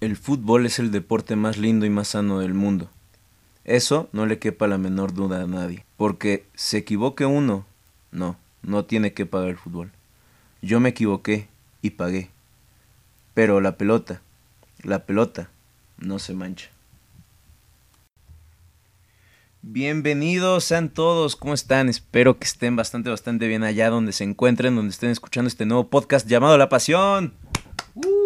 El fútbol es el deporte más lindo y más sano del mundo. Eso no le quepa la menor duda a nadie. Porque se equivoque uno, no, no tiene que pagar el fútbol. Yo me equivoqué y pagué. Pero la pelota, la pelota, no se mancha. Bienvenidos sean todos, ¿cómo están? Espero que estén bastante, bastante bien allá donde se encuentren, donde estén escuchando este nuevo podcast llamado La Pasión. ¡Uh!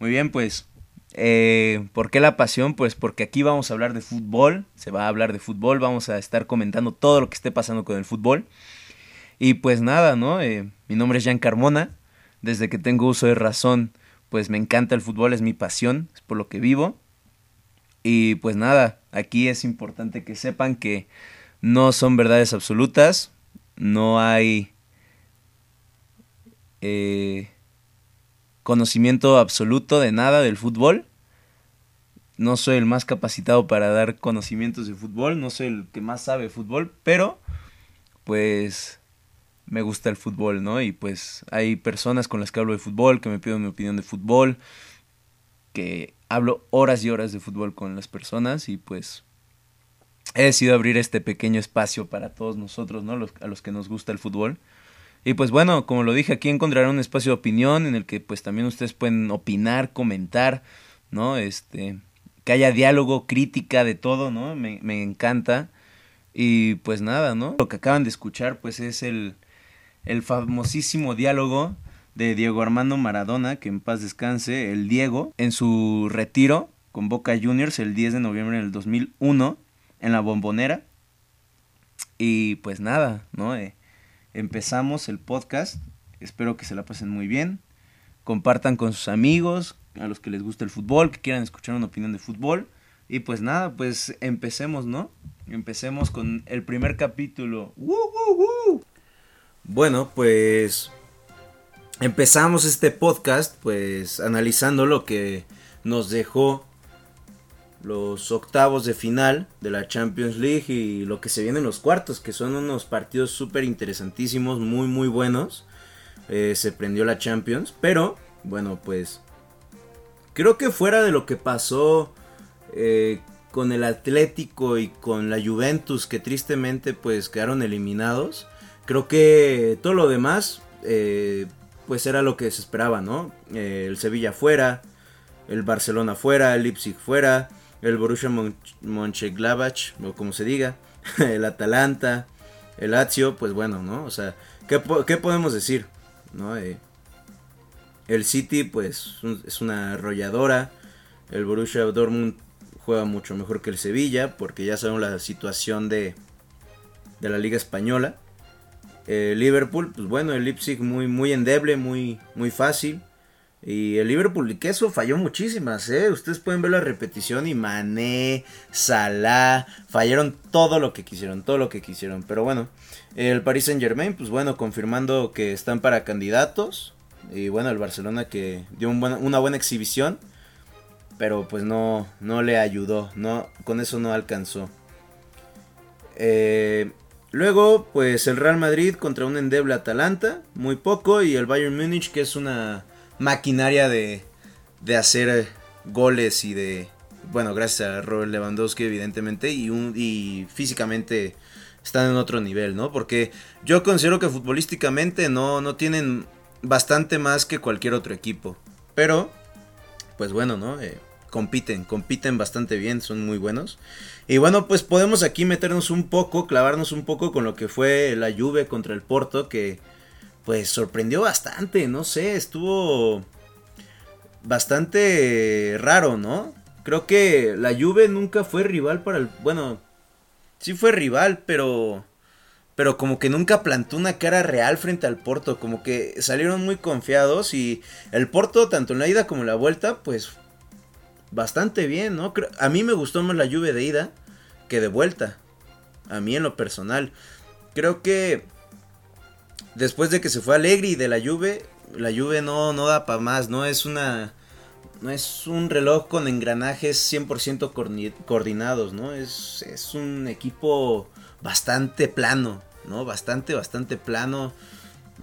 Muy bien, pues, eh, ¿por qué la pasión? Pues porque aquí vamos a hablar de fútbol, se va a hablar de fútbol, vamos a estar comentando todo lo que esté pasando con el fútbol. Y pues nada, ¿no? Eh, mi nombre es Jan Carmona, desde que tengo uso de razón, pues me encanta el fútbol, es mi pasión, es por lo que vivo. Y pues nada, aquí es importante que sepan que no son verdades absolutas, no hay... Eh, conocimiento absoluto de nada del fútbol. No soy el más capacitado para dar conocimientos de fútbol, no soy el que más sabe fútbol, pero pues me gusta el fútbol, ¿no? Y pues hay personas con las que hablo de fútbol, que me piden mi opinión de fútbol, que hablo horas y horas de fútbol con las personas y pues he decidido abrir este pequeño espacio para todos nosotros, ¿no? a los que nos gusta el fútbol. Y pues bueno, como lo dije, aquí encontrarán un espacio de opinión en el que pues también ustedes pueden opinar, comentar, ¿no? Este, que haya diálogo, crítica de todo, ¿no? Me, me encanta. Y pues nada, ¿no? Lo que acaban de escuchar pues es el, el famosísimo diálogo de Diego Armando Maradona, que en paz descanse, el Diego, en su retiro con Boca Juniors el 10 de noviembre del 2001 en la bombonera. Y pues nada, ¿no? Eh, empezamos el podcast. Espero que se la pasen muy bien. Compartan con sus amigos, a los que les gusta el fútbol, que quieran escuchar una opinión de fútbol. Y pues nada, pues empecemos, ¿no? Empecemos con el primer capítulo. Bueno, pues empezamos este podcast pues analizando lo que nos dejó los octavos de final de la Champions League y lo que se viene en los cuartos, que son unos partidos súper interesantísimos, muy muy buenos. Eh, se prendió la Champions, pero bueno, pues creo que fuera de lo que pasó eh, con el Atlético y con la Juventus, que tristemente pues quedaron eliminados, creo que todo lo demás eh, pues era lo que se esperaba, ¿no? el Sevilla fuera, el Barcelona fuera, el Leipzig fuera el Borussia Mönchengladbach, o como se diga, el Atalanta, el Lazio, pues bueno, ¿no? O sea, ¿qué, podemos decir? ¿No? Eh, el City, pues, es una arrolladora. El Borussia Dortmund juega mucho mejor que el Sevilla, porque ya sabemos la situación de, de la Liga Española. El Liverpool, pues bueno, el Leipzig muy, muy endeble, muy, muy fácil. Y el Liverpool, que eso falló muchísimas, ¿eh? Ustedes pueden ver la repetición y Mané, Salah, fallaron todo lo que quisieron, todo lo que quisieron. Pero bueno, el Paris Saint Germain, pues bueno, confirmando que están para candidatos. Y bueno, el Barcelona que dio una buena exhibición, pero pues no, no le ayudó, no, con eso no alcanzó. Eh, luego, pues el Real Madrid contra un endeble Atalanta, muy poco, y el Bayern Múnich, que es una maquinaria de, de hacer goles y de, bueno, gracias a Robert Lewandowski evidentemente, y físicamente están en otro nivel, ¿no? Porque yo considero que futbolísticamente no, no tienen bastante más que cualquier otro equipo. Pero, pues bueno, ¿no? Eh, compiten, compiten bastante bien, son muy buenos. Y bueno, pues podemos aquí meternos un poco, clavarnos un poco con lo que fue la Juve contra el Porto, que pues sorprendió bastante, no sé, estuvo bastante raro, ¿no? Creo que la Juve nunca fue rival para el, bueno, sí fue rival, pero pero como que nunca plantó una cara real frente al Porto, como que salieron muy confiados y el Porto tanto en la ida como en la vuelta, pues bastante bien, ¿no? A mí me gustó más la Juve de ida que de vuelta. A mí en lo personal. Creo que después de que se fue Alegri de la Juve, la Juve no, no da para más, no es una no es un reloj con engranajes 100% coordinados, ¿no? Es, es un equipo bastante plano, ¿no? Bastante, bastante plano.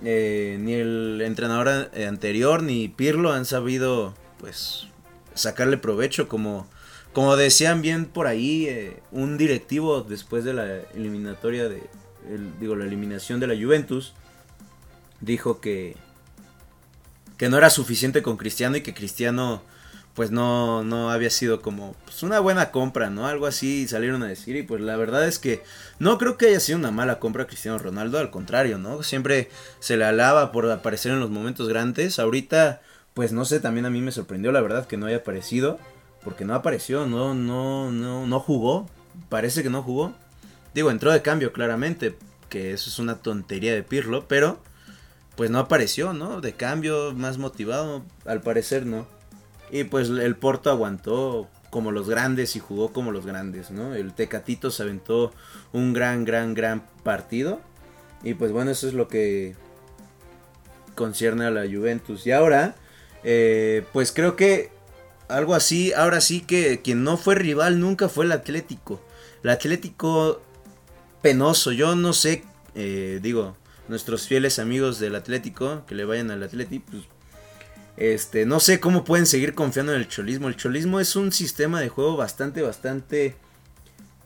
Eh, ni el entrenador anterior ni Pirlo han sabido, pues, sacarle provecho como como decían bien por ahí eh, un directivo después de la eliminatoria de digo la eliminación de la Juventus dijo que que no era suficiente con Cristiano y que Cristiano pues no, no había sido como pues una buena compra, ¿no? Algo así salieron a decir y pues la verdad es que no creo que haya sido una mala compra Cristiano Ronaldo, al contrario, ¿no? Siempre se le alaba por aparecer en los momentos grandes, ahorita pues no sé, también a mí me sorprendió la verdad que no haya aparecido, porque no apareció, no, no, no, no jugó, parece que no jugó, digo, entró de cambio claramente, que eso es una tontería de Pirlo, pero pues no apareció, ¿no? De cambio, más motivado, al parecer no. Y pues el Porto aguantó como los grandes y jugó como los grandes, ¿no? El Tecatito se aventó un gran, gran, gran partido. Y pues bueno, eso es lo que concierne a la Juventus. Y ahora, eh, pues creo que algo así, ahora sí que quien no fue rival nunca fue el Atlético. El Atlético penoso, yo no sé, eh, digo, nuestros fieles amigos del Atlético, que le vayan al Atlético, pues este, no sé cómo pueden seguir confiando en el cholismo. El cholismo es un sistema de juego bastante, bastante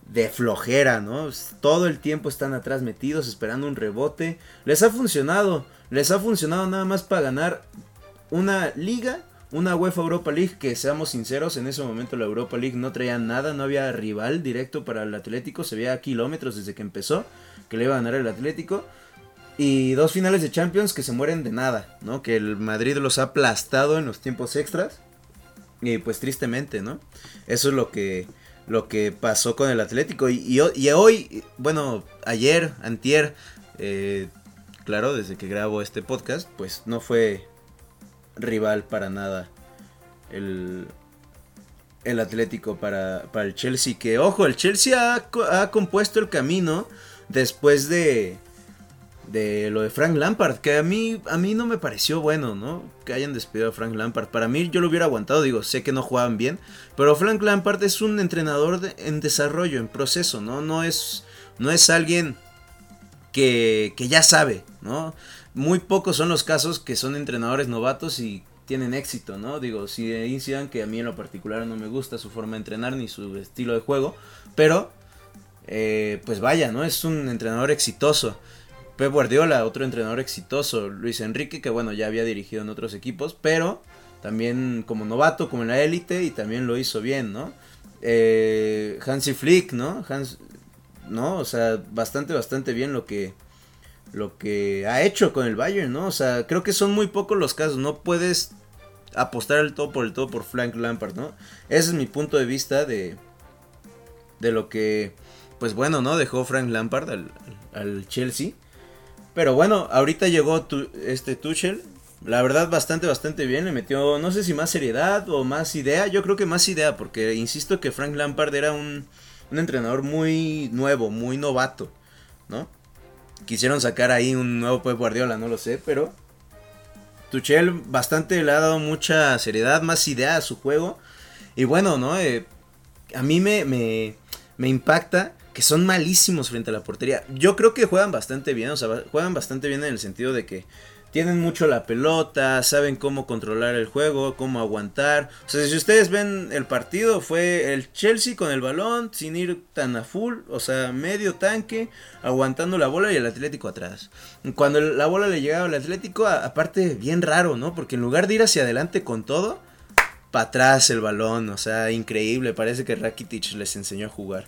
de flojera, ¿no? Todo el tiempo están atrás metidos esperando un rebote. Les ha funcionado, les ha funcionado nada más para ganar una liga, una UEFA Europa League, que seamos sinceros, en ese momento la Europa League no traía nada, no había rival directo para el Atlético, se veía a kilómetros desde que empezó que le iba a ganar el Atlético. Y dos finales de Champions que se mueren de nada, ¿no? Que el Madrid los ha aplastado en los tiempos extras. Y pues tristemente, ¿no? Eso es lo que, lo que pasó con el Atlético. Y, hoy, bueno, ayer, antier, eh, claro, desde que grabo este podcast, pues no fue rival para nada el, el Atlético para, para el Chelsea. Que ojo, el Chelsea ha, ha compuesto el camino después de de lo de Frank Lampard, que a mí, a mí no me pareció bueno, ¿no? Que hayan despedido a Frank Lampard. Para mí yo lo hubiera aguantado, digo, sé que no jugaban bien, pero Frank Lampard es un entrenador en desarrollo, en proceso, ¿no? No es, no es alguien que, que ya sabe, ¿no? Muy pocos son los casos que son entrenadores novatos y tienen éxito, ¿no? Digo, si decían que a mí en lo particular no me gusta su forma de entrenar ni su estilo de juego, pero, eh, pues vaya, ¿no? Es un entrenador exitoso. Pep Guardiola, otro entrenador exitoso, Luis Enrique, que bueno, ya había dirigido en otros equipos, pero también como novato, como en la élite, y también lo hizo bien, ¿no? Eh, Hansi Flick, ¿no? Hans, ¿no? O sea, bastante, bastante bien lo que, lo que ha hecho con el Bayern, ¿no? O sea, creo que son muy pocos los casos, no puedes apostar el todo por el todo por Frank Lampard, ¿no? Ese es mi punto de vista de, de lo que, pues bueno, ¿no? Dejó Frank Lampard al, al Chelsea. Pero bueno, ahorita llegó este Tuchel. La verdad, bastante, bastante bien. Le metió, no sé si más seriedad o más idea. Yo creo que más idea, porque insisto que Frank Lampard era un, un entrenador muy nuevo, muy novato, ¿no? Quisieron sacar ahí un nuevo Pep Guardiola, no lo sé, pero Tuchel bastante le ha dado mucha seriedad, más idea a su juego. Y bueno, ¿no? Eh, a mí me, me, me impacta que son malísimos frente a la portería. Yo creo que juegan bastante bien, o sea, juegan bastante bien en el sentido de que tienen mucho la pelota, saben cómo controlar el juego, cómo aguantar. O sea, si ustedes ven el partido, fue el Chelsea con el balón, sin ir tan a full, o sea, medio tanque, aguantando la bola y el Atlético atrás. Cuando la bola le llegaba al Atlético, aparte, bien raro, ¿no? Porque en lugar de ir hacia adelante con todo, para atrás el balón, o sea, increíble. Parece que Rakitic les enseñó a jugar.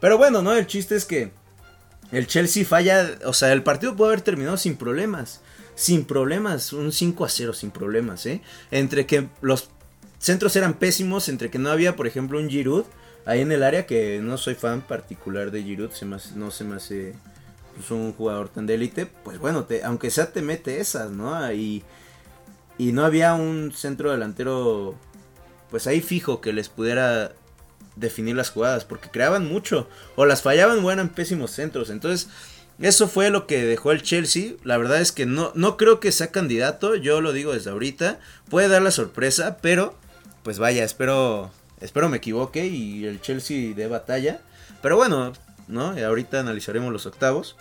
Pero bueno, ¿no? El chiste es que el Chelsea falla, o sea, el partido puede haber terminado sin problemas. Sin problemas, un 5 a 0 sin problemas, ¿eh? Entre que los centros eran pésimos, entre que no había, por ejemplo, un Giroud ahí en el área, que no soy fan particular de Giroud, se no se me hace pues, un jugador tan de élite, pues bueno, aunque sea te mete esas, ¿no? Y, y no había un centro delantero, pues ahí fijo que les pudiera definir las jugadas, porque creaban mucho, o las fallaban o eran pésimos centros. Entonces, eso fue lo que dejó el Chelsea. La verdad es que no, no creo que sea candidato, yo lo digo desde ahorita. Puede dar la sorpresa, pero pues vaya, espero, espero me equivoque y el Chelsea dé batalla. Pero bueno, ¿no? Ahorita analizaremos los octavos.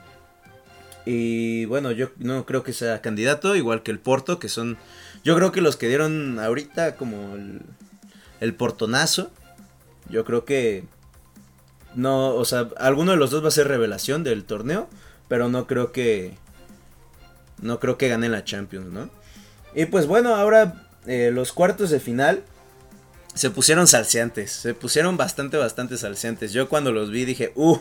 Y bueno, yo no creo que sea candidato, igual que el Porto, que son, yo creo que los que dieron ahorita como el, el portonazo. Yo creo que no, o sea, alguno de los dos va a ser revelación del torneo, pero no creo que no creo que gane la Champions, ¿no? Y pues bueno, ahora eh, los cuartos de final se pusieron salseantes, se pusieron bastante, bastante salseantes. Yo cuando los vi dije, uh,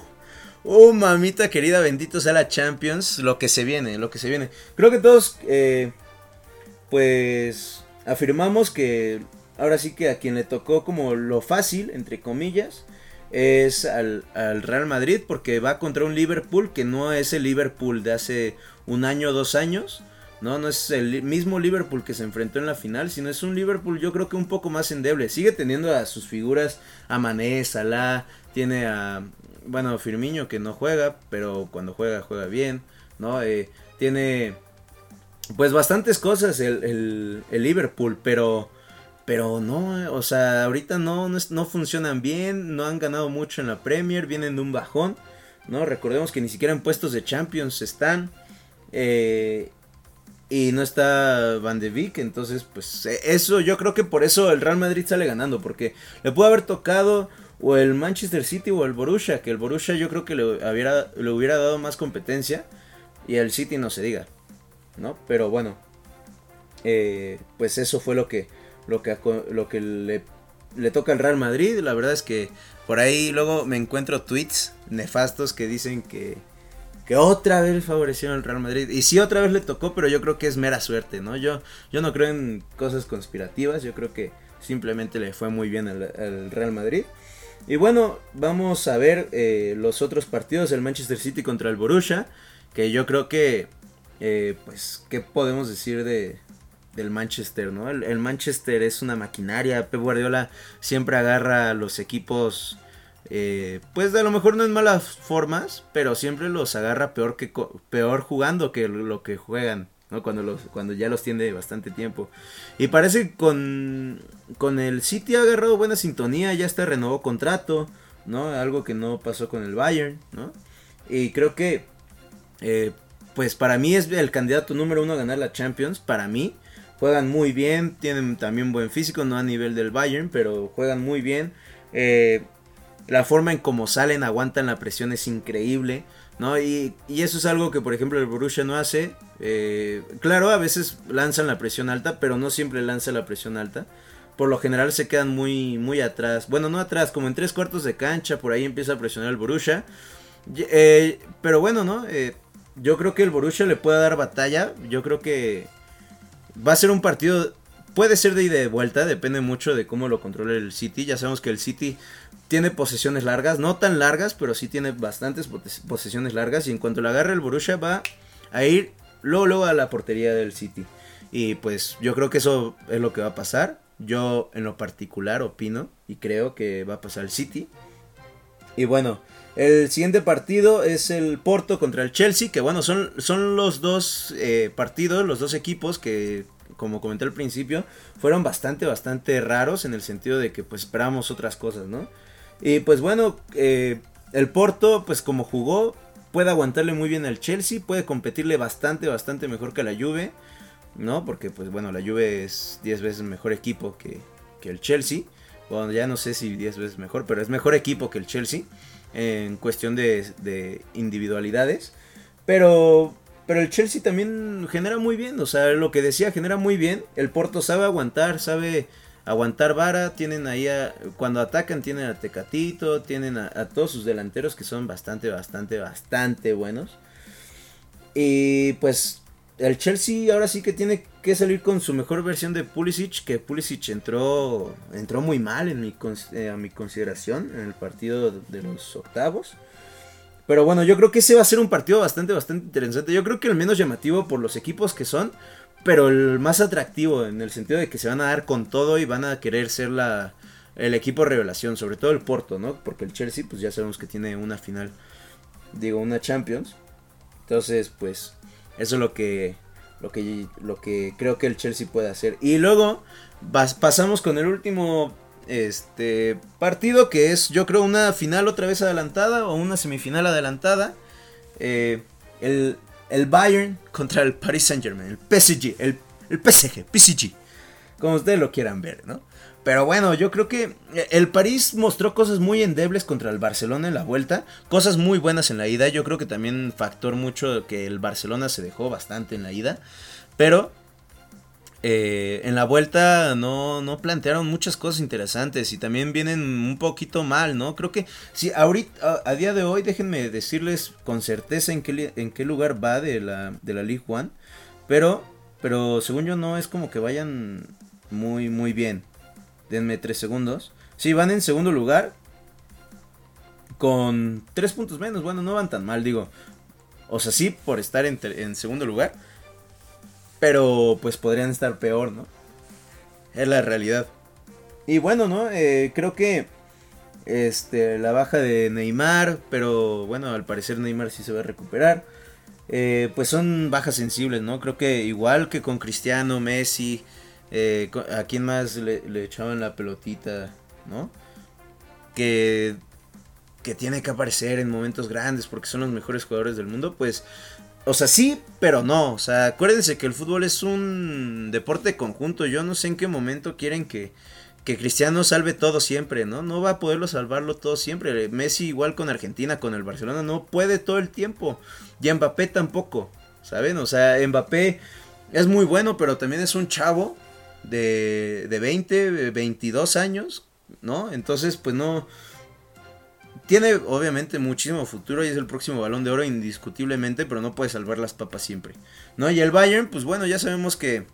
uh, mamita querida, bendito sea la Champions, lo que se viene, lo que se viene. Creo que todos, eh, pues, afirmamos que ahora sí que a quien le tocó como lo fácil, entre comillas, es al, Real Madrid porque va contra un Liverpool que no es el Liverpool de hace un año o dos años. No, no es el mismo Liverpool que se enfrentó en la final, sino es un Liverpool yo creo que un poco más endeble. Sigue teniendo a sus figuras, a Mané, Salah, tiene a, bueno, Firmiño que no juega, pero cuando juega juega bien, ¿no? Eh, tiene pues bastantes cosas el, el Liverpool, pero pero no, o sea, ahorita no, no, funcionan bien, no han ganado mucho en la Premier, vienen de un bajón, ¿no? Recordemos que ni siquiera en puestos de Champions están. Eh, y no está Van de Beek, entonces pues e, eso yo creo que por eso el Real Madrid sale ganando, porque le puede haber tocado o el Manchester City o el Borussia, que el Borussia yo creo que le hubiera, le hubiera dado más competencia y el City no se diga, ¿no? Pero bueno, eh, pues eso fue lo que lo que, lo que le, le toca al Real Madrid. La verdad es que por ahí luego me encuentro tweets nefastos que dicen que, que otra vez favorecieron al Real Madrid. Y sí, otra vez le tocó, pero yo creo que es mera suerte, ¿no? Yo, yo no creo en cosas conspirativas, yo creo que simplemente le fue muy bien al, Real Madrid. Y bueno, vamos a ver eh, los otros partidos, el Manchester City contra el Borussia, que yo creo que, eh, pues, ¿qué podemos decir de, del Manchester, ¿no? El, Manchester es una maquinaria. Pep Guardiola siempre agarra a los equipos, eh, pues a lo mejor no en malas formas, pero siempre los agarra peor que peor jugando que lo que juegan, ¿no? Cuando los, cuando ya los tiene bastante tiempo. Y parece que con con el City ha agarrado buena sintonía, ya está renovó contrato, ¿no? Algo que no pasó con el Bayern, ¿no? Y creo que eh, pues para mí es el candidato número uno a ganar la Champions, para mí. Juegan muy bien, tienen también buen físico, no a nivel del Bayern, pero juegan muy bien. Eh, la forma en cómo salen, aguantan la presión es increíble. ¿no? Y, eso es algo que, por ejemplo, el Borussia no hace. Eh, claro, a veces lanzan la presión alta, pero no siempre lanza la presión alta. Por lo general se quedan muy, muy atrás. Bueno, no atrás, como en tres cuartos de cancha, por ahí empieza a presionar el Borussia. Eh, pero bueno, ¿no? yo creo que el Borussia le puede dar batalla. Yo creo que Va a ser un partido, puede ser de ida y de vuelta, depende mucho de cómo lo controle el City. Ya sabemos que el City tiene posesiones largas, no tan largas, pero sí tiene bastantes posesiones largas. Y en cuanto le agarre el Borussia va a ir luego, luego a la portería del City. Y pues yo creo que eso es lo que va a pasar. Yo en lo particular opino y creo que va a pasar el City. Y bueno, el siguiente partido es el Porto contra el Chelsea, que bueno, son, son los dos eh, partidos, los dos equipos que, como comenté al principio, fueron bastante, bastante raros en el sentido de que pues esperábamos otras cosas, ¿no? Y pues bueno, eh, el Porto, pues como jugó, puede aguantarle muy bien al Chelsea, puede competirle bastante, bastante mejor que la Juve, ¿no? Porque pues bueno, la Juve es 10 veces mejor equipo que, que el Chelsea. Bueno, ya no sé si 10 veces mejor, pero es mejor equipo que el Chelsea en cuestión de, individualidades. Pero, pero el Chelsea también genera muy bien, o sea, lo que decía, genera muy bien. El Porto sabe aguantar, sabe aguantar vara. Tienen ahí, cuando atacan, tienen a Tecatito, tienen a, a todos sus delanteros que son bastante, bastante, bastante buenos. Y pues el Chelsea ahora sí que tiene que salir con su mejor versión de Pulisic, que Pulisic entró entró muy mal en mi, eh, a mi consideración en el partido de los octavos. Pero bueno, yo creo que ese va a ser un partido bastante, bastante interesante. Yo creo que el menos llamativo por los equipos que son, pero el más atractivo en el sentido de que se van a dar con todo y van a querer ser la, el equipo revelación, sobre todo el Porto, ¿no? Porque el Chelsea, pues ya sabemos que tiene una final, digo, una Champions. Entonces, pues eso es lo que, lo que, lo que creo que el Chelsea puede hacer. Y luego pasamos con el último este, partido que es yo creo una final otra vez adelantada o una semifinal adelantada. Eh, el, el, Bayern contra el Paris Saint Germain, el PSG, el, el PSG, PSG como ustedes lo quieran ver, ¿no? Pero bueno, yo creo que eh, el París mostró cosas muy endebles contra el Barcelona en la vuelta, cosas muy buenas en la ida. Yo creo que también factor mucho que el Barcelona se dejó bastante en la ida, pero eh, en la vuelta no, no plantearon muchas cosas interesantes y también vienen un poquito mal, ¿no? Creo que si ahorita, a, día de hoy, déjenme decirles con certeza en qué, en qué lugar va de la, de la League One, pero, pero según yo no es como que vayan muy, muy bien. Denme tres segundos. Sí, van en segundo lugar. Con tres puntos menos. Bueno, no van tan mal, digo. O sea, sí, por estar en, en segundo lugar. Pero pues podrían estar peor, ¿no? Es la realidad. Y bueno, ¿no? Eh, creo que este, la baja de Neymar, pero bueno, al parecer Neymar sí se va a recuperar. Eh, pues son bajas sensibles, ¿no? Creo que igual que con Cristiano, Messi, eh, ¿A quién más le, echaban la pelotita? ¿No? Que, que tiene que aparecer en momentos grandes porque son los mejores jugadores del mundo. Pues, o sea, sí, pero no. O sea, acuérdense que el fútbol es un deporte conjunto. Yo no sé en qué momento quieren que, que Cristiano salve todo siempre, ¿no? No va a poderlo salvarlo todo siempre. Messi igual con Argentina, con el Barcelona, no puede todo el tiempo. Y Mbappé tampoco, ¿saben? O sea, Mbappé es muy bueno, pero también es un chavo de, de 20, 22 años, ¿no? Entonces, pues no... Tiene obviamente muchísimo futuro y es el próximo balón de oro indiscutiblemente, pero no puede salvar las papas siempre, ¿no? Y el Bayern, pues bueno, ya sabemos que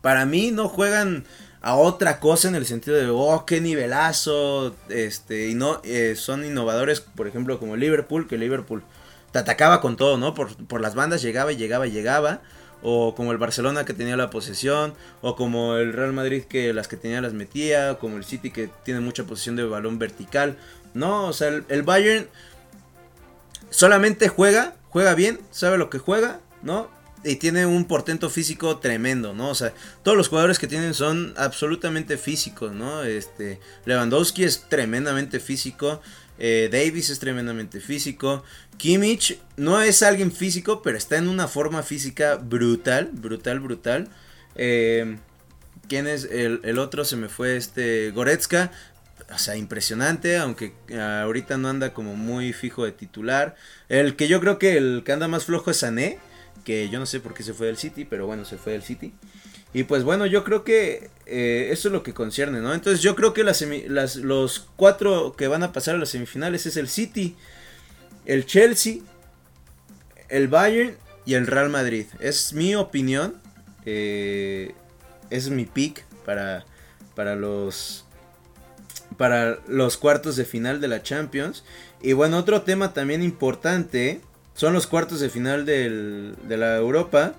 para mí no juegan a otra cosa en el sentido de, oh, qué nivelazo, este, y no, eh, son innovadores, por ejemplo, como Liverpool, que Liverpool te atacaba con todo, ¿no? Por, por las bandas llegaba y llegaba y llegaba o como el Barcelona que tenía la posesión, o como el Real Madrid que las que tenía las metía, o como el City que tiene mucha posesión de balón vertical. No, o sea, el, Bayern solamente juega, juega bien, sabe lo que juega, ¿no? Y tiene un portento físico tremendo, ¿no? O sea, todos los jugadores que tienen son absolutamente físicos, ¿no? Este, Lewandowski es tremendamente físico. Eh, Davis es tremendamente físico. Kimmich no es alguien físico, pero está en una forma física brutal, brutal, brutal. Eh, ¿Quién es el, otro? Se me fue este Goretzka. O sea, impresionante, aunque ahorita no anda como muy fijo de titular. El que yo creo que el que anda más flojo es Sané, que yo no sé por qué se fue del City, pero bueno, se fue del City. Y pues bueno, yo creo que eh, eso es lo que concierne, ¿no? Entonces yo creo que las, los cuatro que van a pasar a las semifinales es el City, el Chelsea, el Bayern y el Real Madrid. Es mi opinión, eh, es mi pick para, para los para los cuartos de final de la Champions. Y bueno, otro tema también importante son los cuartos de final de la Europa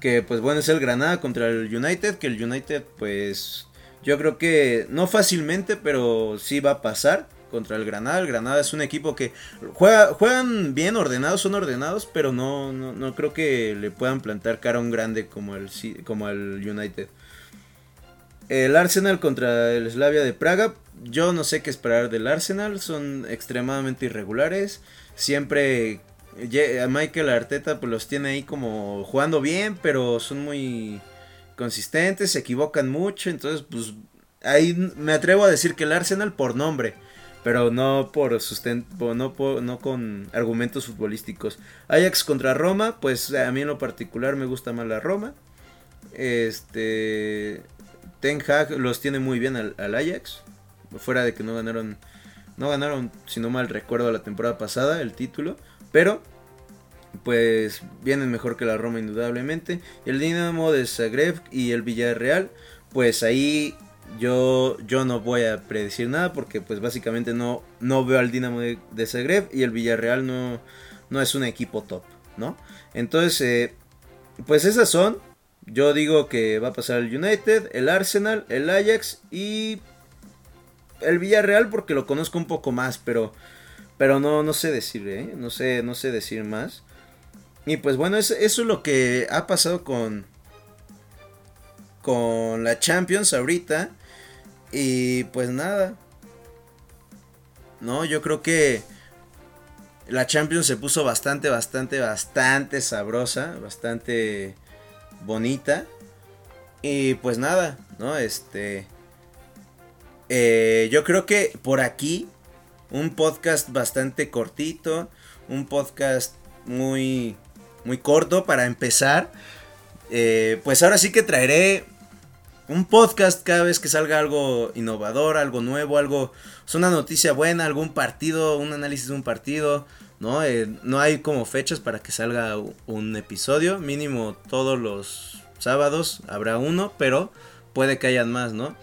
que pues bueno es el Granada contra el United, que el United pues yo creo que no fácilmente, pero sí va a pasar contra el Granada. El Granada es un equipo que juega, juegan bien ordenados, son ordenados, pero no, no, creo que le puedan plantar cara a un grande como el, como el United. El Arsenal contra el Slavia de Praga. Yo no sé qué esperar del Arsenal. Son extremadamente irregulares. Siempre Michael Arteta pues los tiene ahí como jugando bien, pero son muy consistentes, se equivocan mucho, entonces pues ahí me atrevo a decir que el Arsenal por nombre, pero no por no con argumentos futbolísticos. Ajax contra Roma, pues a mí en lo particular me gusta más la Roma. Este Ten Hag los tiene muy bien al, al Ajax, fuera de que no ganaron no ganaron, si no mal recuerdo, la temporada pasada el título. Pero, pues vienen mejor que la Roma indudablemente. El Dinamo de Zagreb y el Villarreal, pues ahí yo, yo no voy a predecir nada porque pues básicamente no, no veo al Dinamo de, Zagreb y el Villarreal no, no es un equipo top, ¿no? Entonces, eh, pues esas son. Yo digo que va a pasar el United, el Arsenal, el Ajax y el Villarreal porque lo conozco un poco más, pero pero no, no sé decir, ¿eh? No sé, no sé decir más. Y pues bueno, eso, es lo que ha pasado con, con la Champions ahorita. Y pues nada. No, yo creo que la Champions se puso bastante, bastante, bastante sabrosa, bastante bonita. Y pues nada, ¿no? Este... Eh, yo creo que por aquí un podcast bastante cortito, un podcast muy, muy corto para empezar. Eh, pues ahora sí que traeré un podcast cada vez que salga algo innovador, algo nuevo, algo, es una noticia buena, algún partido, un análisis de un partido, ¿no? Eh, no hay como fechas para que salga un episodio, mínimo todos los sábados habrá uno, pero puede que hayan más, ¿no?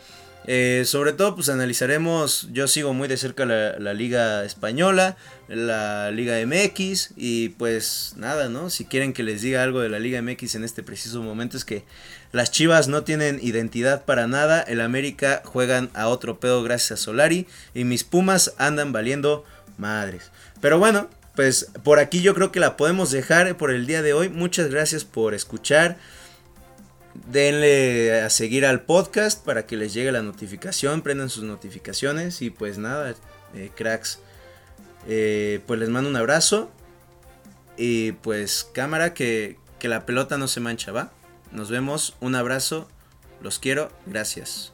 Eh, sobre todo, pues analizaremos, yo sigo muy de cerca la, Liga Española, la Liga MX y pues nada, ¿no? Si quieren que les diga algo de la Liga MX en este preciso momento es que las Chivas no tienen identidad para nada, el América juegan a otro pedo gracias a Solari y mis Pumas andan valiendo madres. Pero bueno, pues por aquí yo creo que la podemos dejar por el día de hoy. Muchas gracias por escuchar denle a seguir al podcast para que les llegue la notificación, prendan sus notificaciones y pues nada, eh, cracks, eh, pues les mando un abrazo y pues cámara que, que la pelota no se mancha, ¿va? Nos vemos, un abrazo, los quiero, gracias.